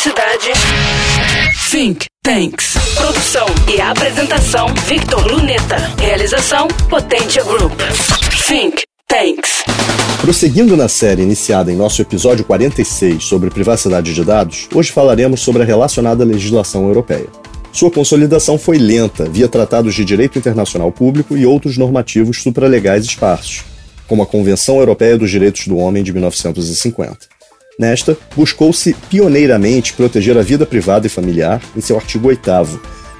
privacidade. Think Tanks. Produção e apresentação Victor Luneta. Realização Potência Group. Think Tanks. Prosseguindo na série iniciada em nosso episódio 46 sobre privacidade de dados, hoje falaremos sobre a relacionada legislação europeia. Sua consolidação foi lenta via tratados de direito internacional público e outros normativos supralegais esparsos, como a Convenção Europeia dos Direitos do Homem de 1950. Nesta, buscou-se pioneiramente proteger a vida privada e familiar em seu artigo 8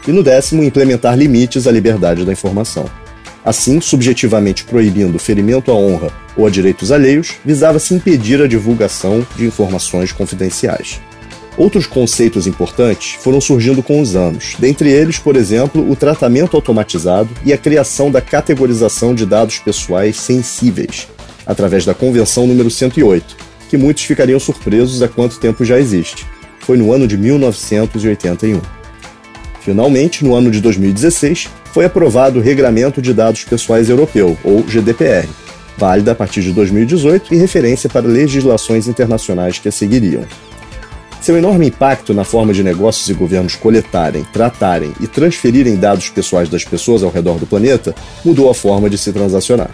e no décimo implementar limites à liberdade da informação. Assim, subjetivamente proibindo o ferimento à honra ou a direitos alheios, visava-se impedir a divulgação de informações confidenciais. Outros conceitos importantes foram surgindo com os anos, dentre eles, por exemplo, o tratamento automatizado e a criação da categorização de dados pessoais sensíveis, através da Convenção número 108, que muitos ficariam surpresos a quanto tempo já existe. Foi no ano de 1981. Finalmente, no ano de 2016, foi aprovado o Regramento de Dados Pessoais Europeu, ou GDPR, válida a partir de 2018 e referência para legislações internacionais que a seguiriam. Seu enorme impacto na forma de negócios e governos coletarem, tratarem e transferirem dados pessoais das pessoas ao redor do planeta mudou a forma de se transacionar.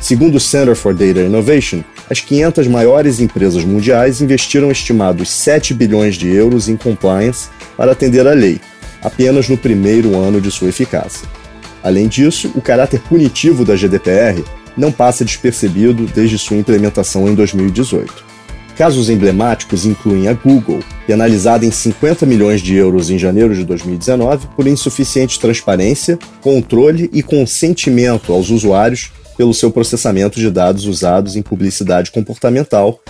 Segundo o Center for Data Innovation, as 500 maiores empresas mundiais investiram estimados 7 bilhões de euros em compliance para atender à lei, apenas no primeiro ano de sua eficácia. Além disso, o caráter punitivo da GDPR não passa despercebido desde sua implementação em 2018. Casos emblemáticos incluem a Google, penalizada em 50 milhões de euros em janeiro de 2019 por insuficiente transparência, controle e consentimento aos usuários pelo seu processamento de dados usados em publicidade comportamental,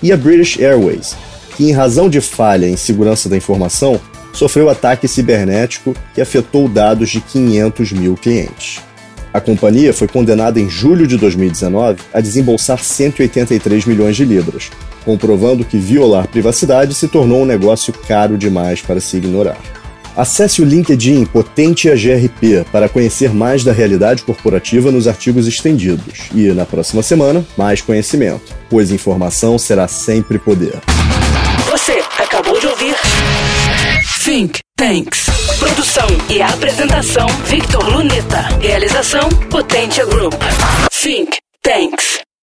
e a British Airways, que, em razão de falha em segurança da informação, sofreu ataque cibernético que afetou dados de 500 mil clientes. A companhia foi condenada em julho de 2019 a desembolsar 183 milhões de libras, comprovando que violar privacidade se tornou um negócio caro demais para se ignorar. Acesse o LinkedIn Potentia GRP para conhecer mais da realidade corporativa nos artigos estendidos. E na próxima semana, mais conhecimento, pois informação será sempre poder. Você acabou de ouvir Think Tanks. Produção e apresentação Victor Luneta. Realização Potência Group. Think Tanks.